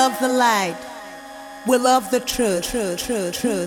love the light. We love the truth. True, true, true,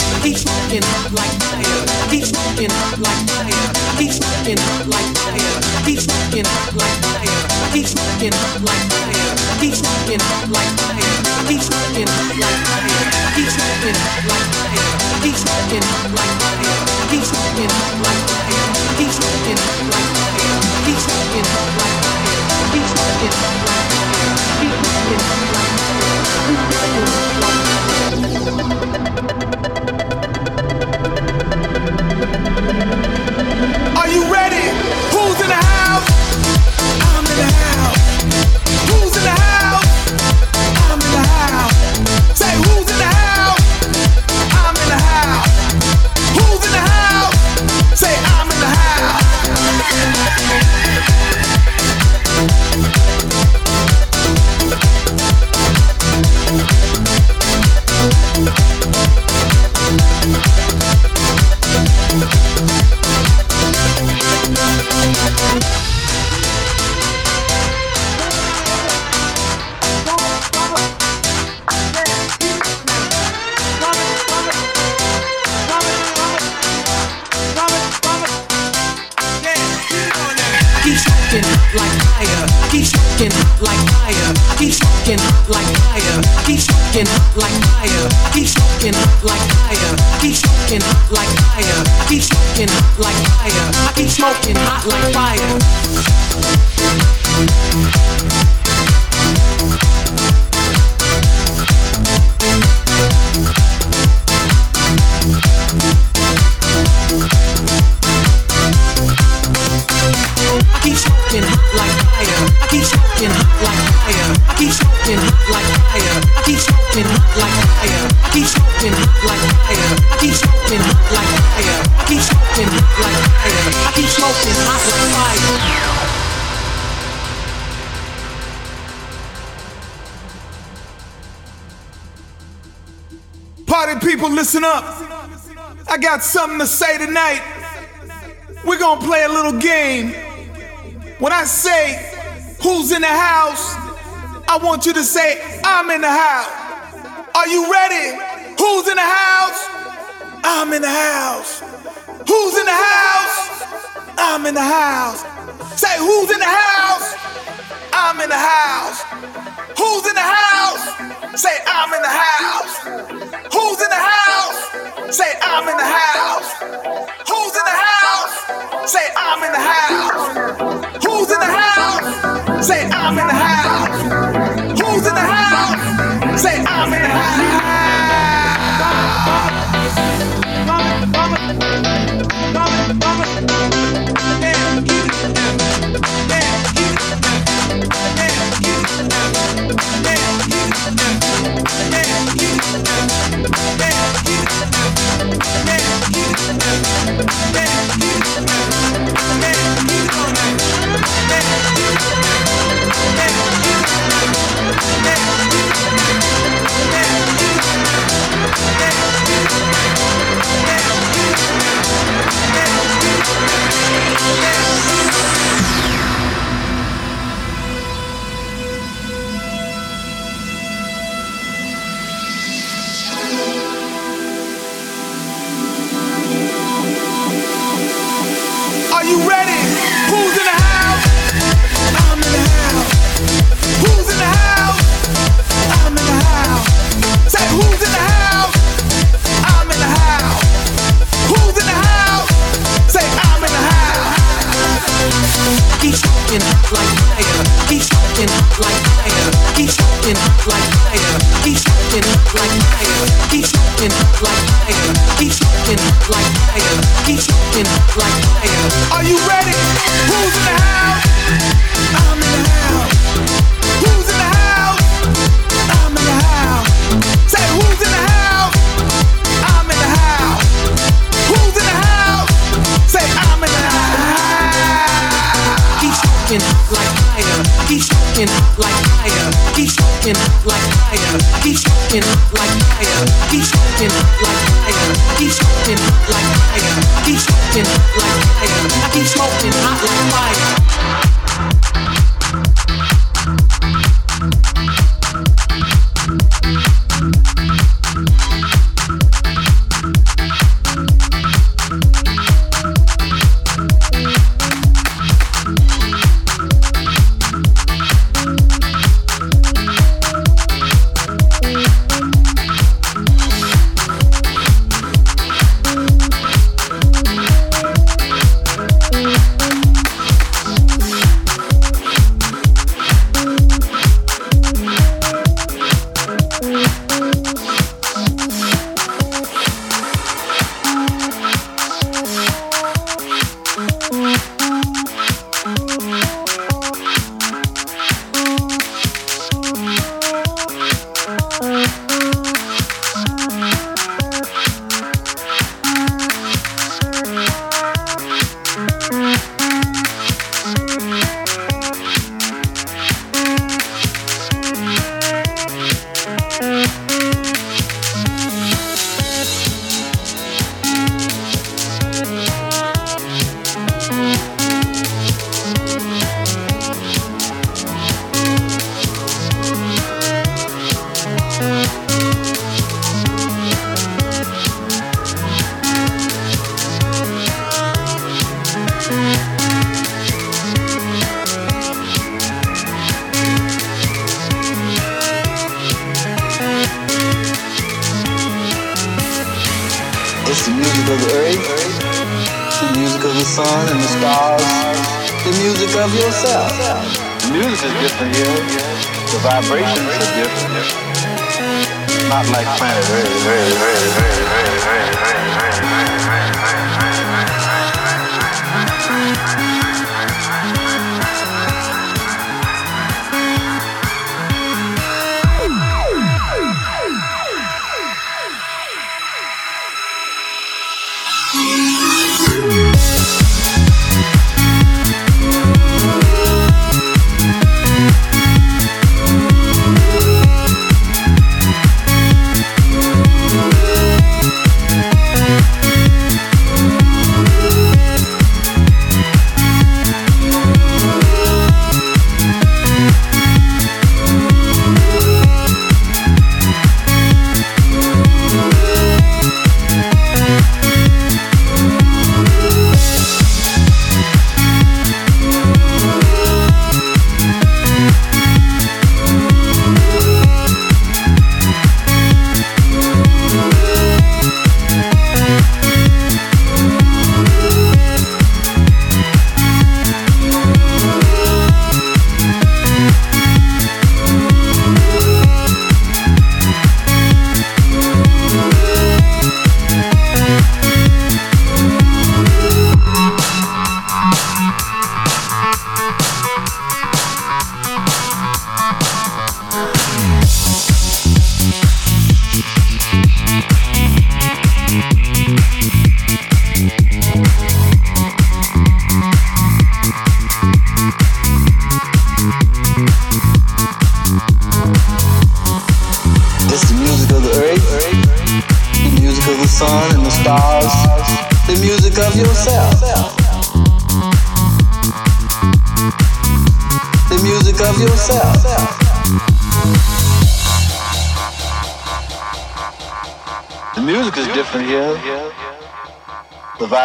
Keep smoking like fire. Keep smoking like fire. Keep smoking like fire. Keep smoking like fire. Keep smoking like fire. Keep smoking like fire. Keep smoking like fire. Keep smoking like fire. Keep smoking like fire. Keep smoking like fire. Party people, listen up. I got something to say tonight. We're gonna play a little game. When I say who's in the house, I want you to say I'm in the house. Are you ready? Who's in the house? I'm in the house. Who's in the house? I'm in the house. Say who's in the house? I'm in the house. Who's in the house? Say, I'm in the house. Who's in the house? Say, I'm in the house. Who's in the house? Say, I'm in the house. Who's in the house? Say, I'm in the house. Who's in the house? Say, I'm in the house. like fire. He's smoking hot like fire. He's smoking hot like fire. He's smoking hot like fire. He's smoking hot like fire. Are you ready? Who's in the house? I'm in the house. smoking like fire. I keep smoking like fire. I keep smoking like fire. I keep smoking like fire. I keep smoking like fire. I keep smoking like fire. I keep smoking hot like fire. Music is different here. The vibrations are different. Not like planet Earth.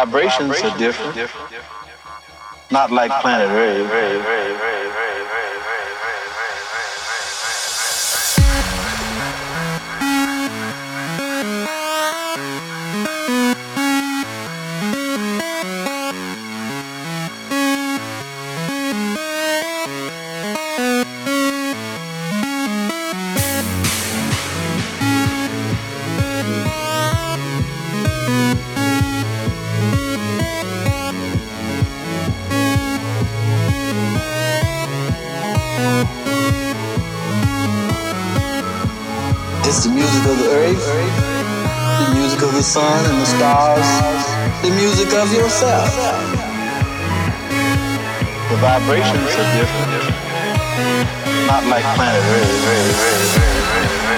vibrations, vibrations are different. different. Not like Not planet Ray. The vibrations are different, not like planet Earth.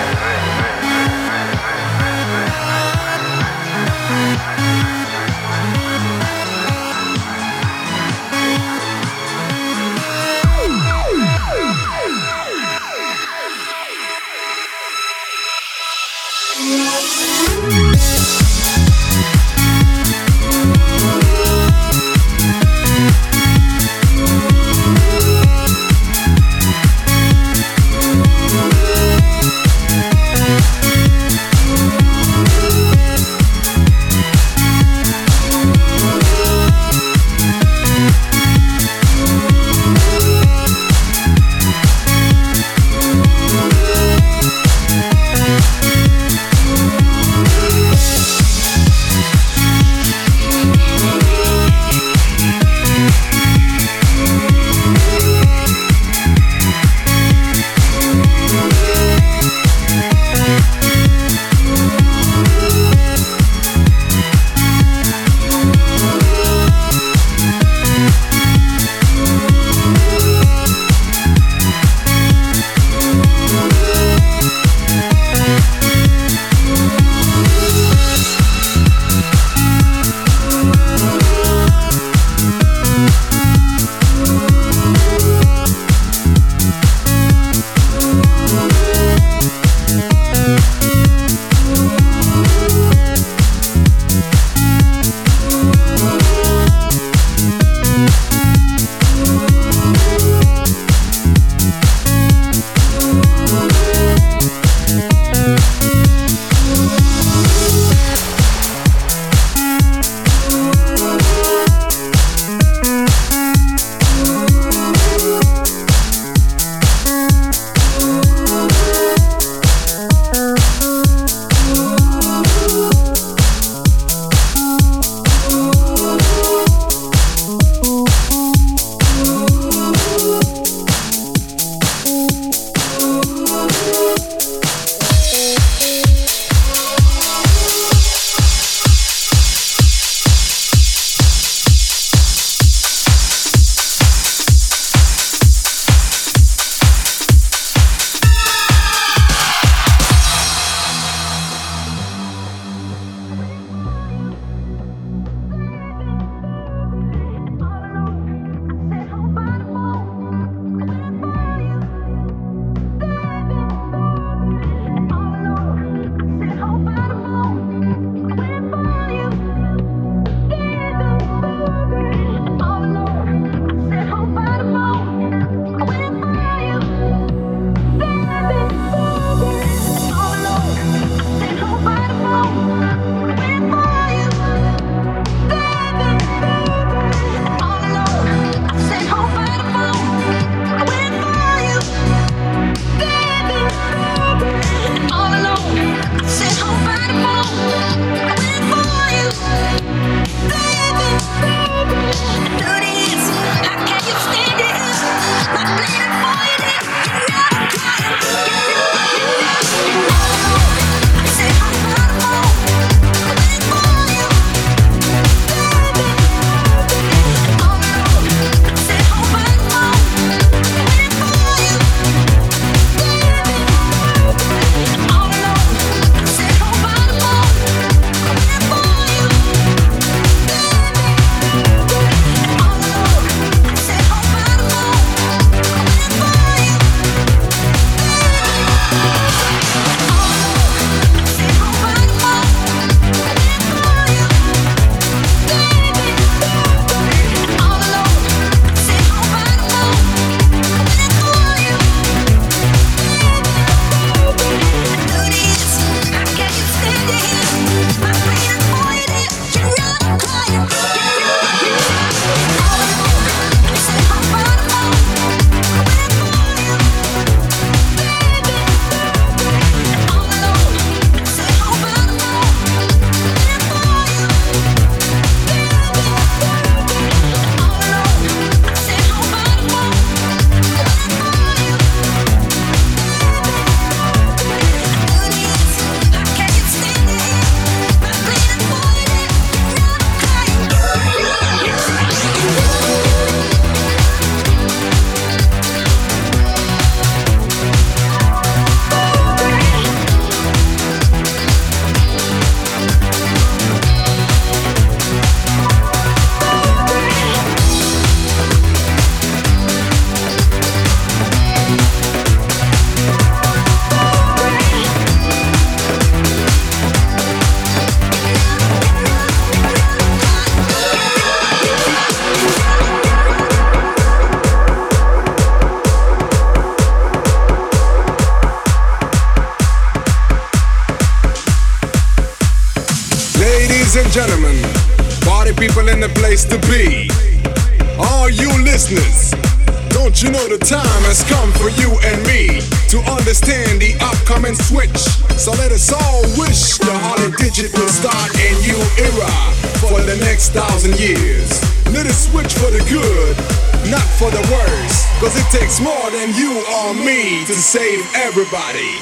Save everybody.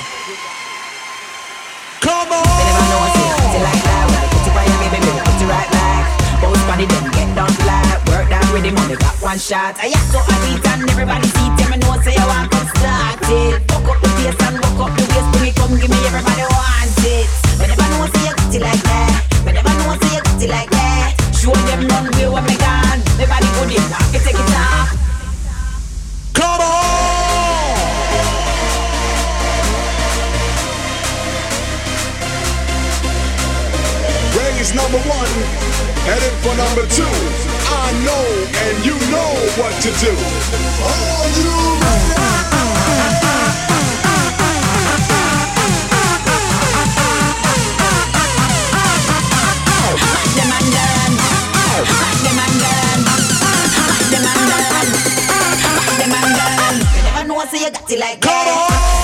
Come on! We never know what's it like that. Put your fire, baby, put your right back. Both body then get down flat Work down with the money, got one shot. I have so I beat and everybody see them and know say oh, I want to start it Fuck up the place and walk up the waist Bring it come give me everybody wants it. But never know say you got it like that. But never know say you got it like that. Show them none way when me number two. I know and you know what to do. Are you ready? you got it like that.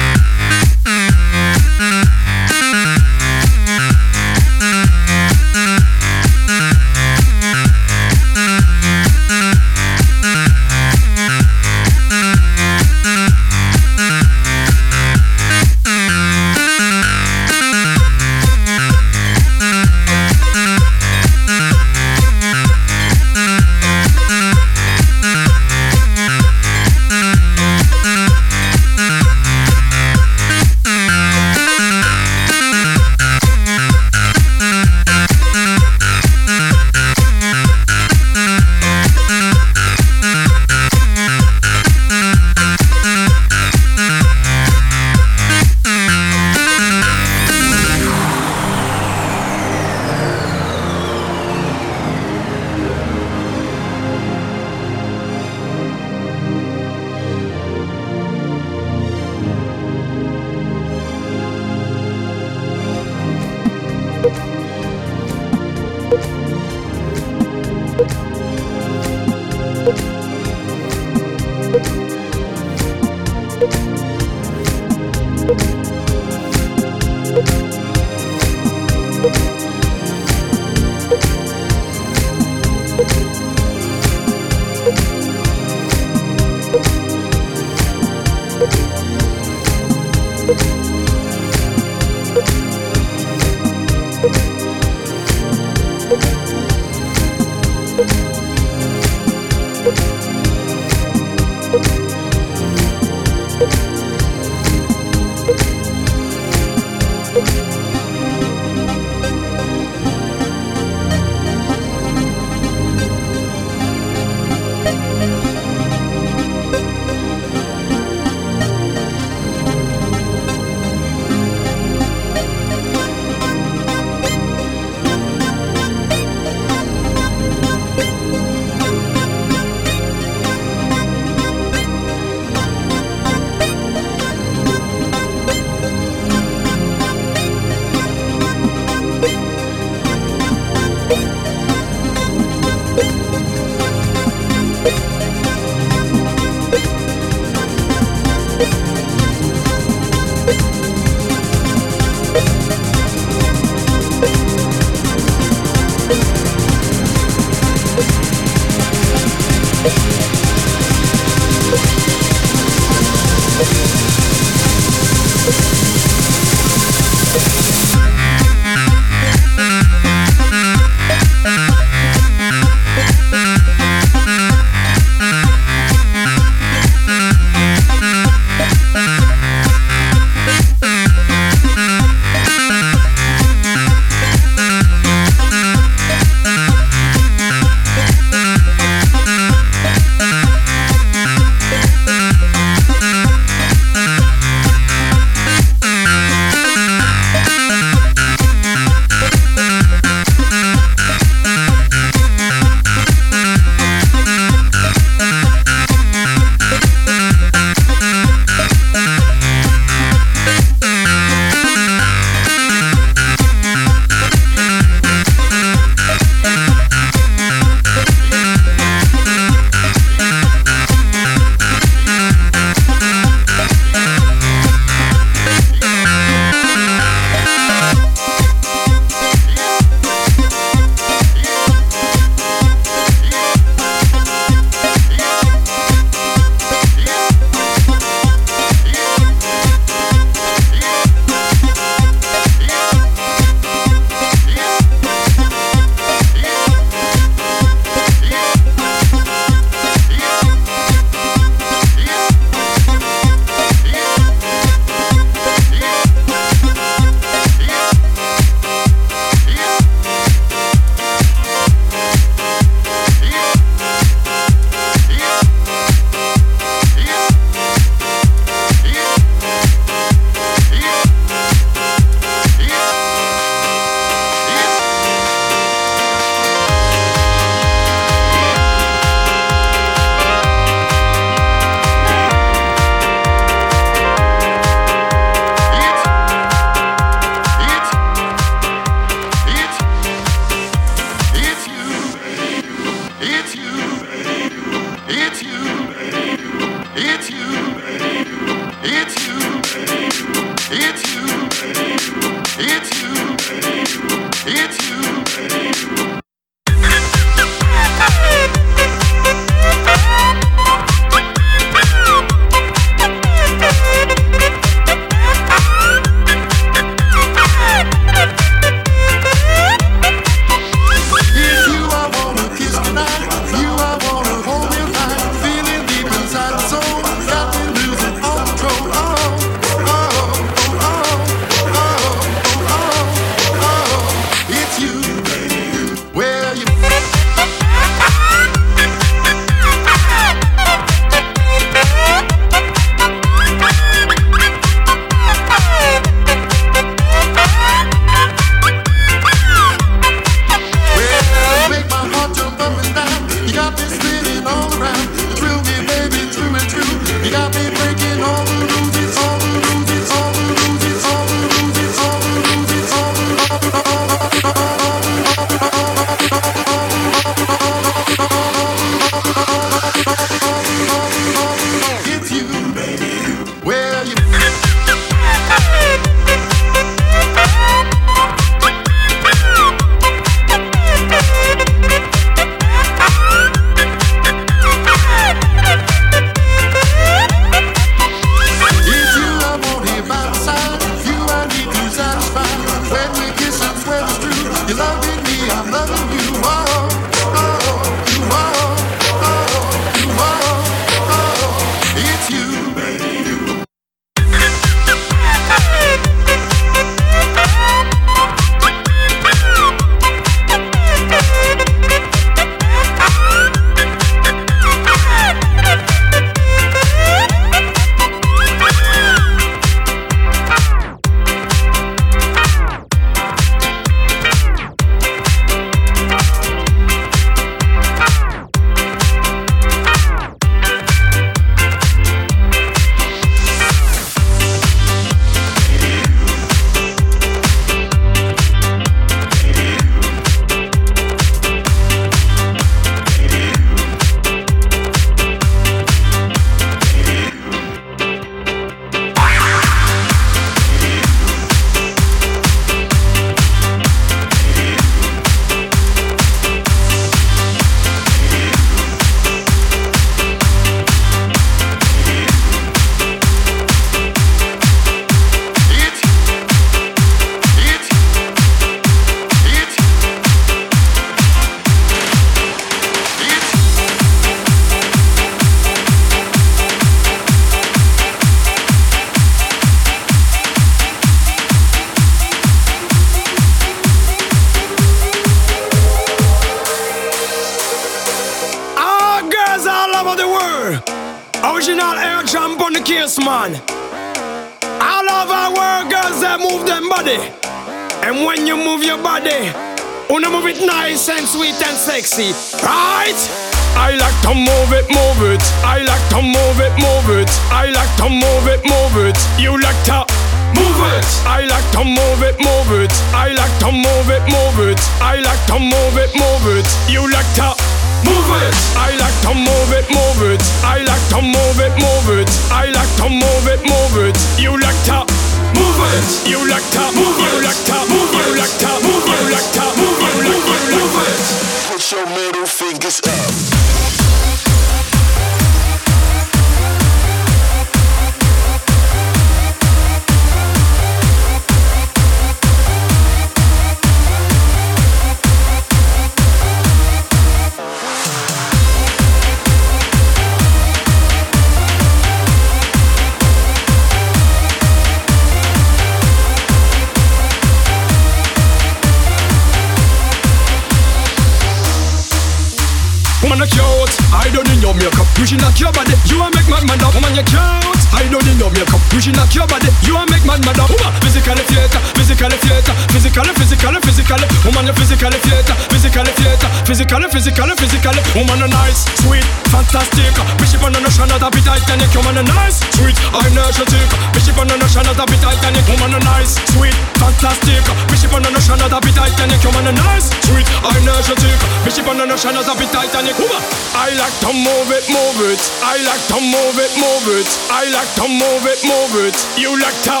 Woman, you cute. I don't need your makeup. You should knock your body. You a make my man up. Woman, you cute. I don't in your makeup. You should knock your body. You a make mad man up. Woman, physically theater, physically theater, physically, physically, physically. Woman, you physically theater, physically theater, physically, physically, physically. Woman, you nice, sweet, fantastic. Bishop on the notion that a bit Titanic. Woman, you nice, sweet, energetic. Bishop on the notion that a bit Titanic. Woman, you nice, sweet, fantastic. Bishop on the notion that a bit Titanic. Woman, you nice, sweet, energetic. Bishop on the notion that a bit Titanic. Woman, I like to move it, move it. I like to move it, move it. I like to move it, move it. You like to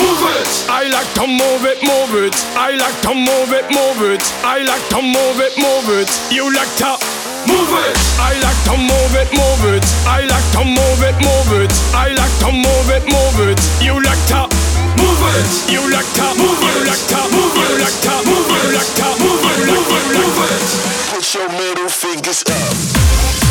move it. I like to move it, move it. I like to move it, move it. I like to move it, move it. You like to move it. I like to move it, move it. I like to move it, move it. I like to move it, move it. You like to move it. You like to move it. You like to move it. You like to move it. You like to move it. Like move it. Put your middle fingers up.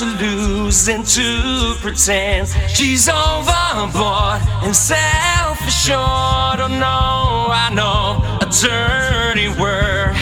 to lose and to pretend she's overboard and self assured. Oh no, I know a dirty word.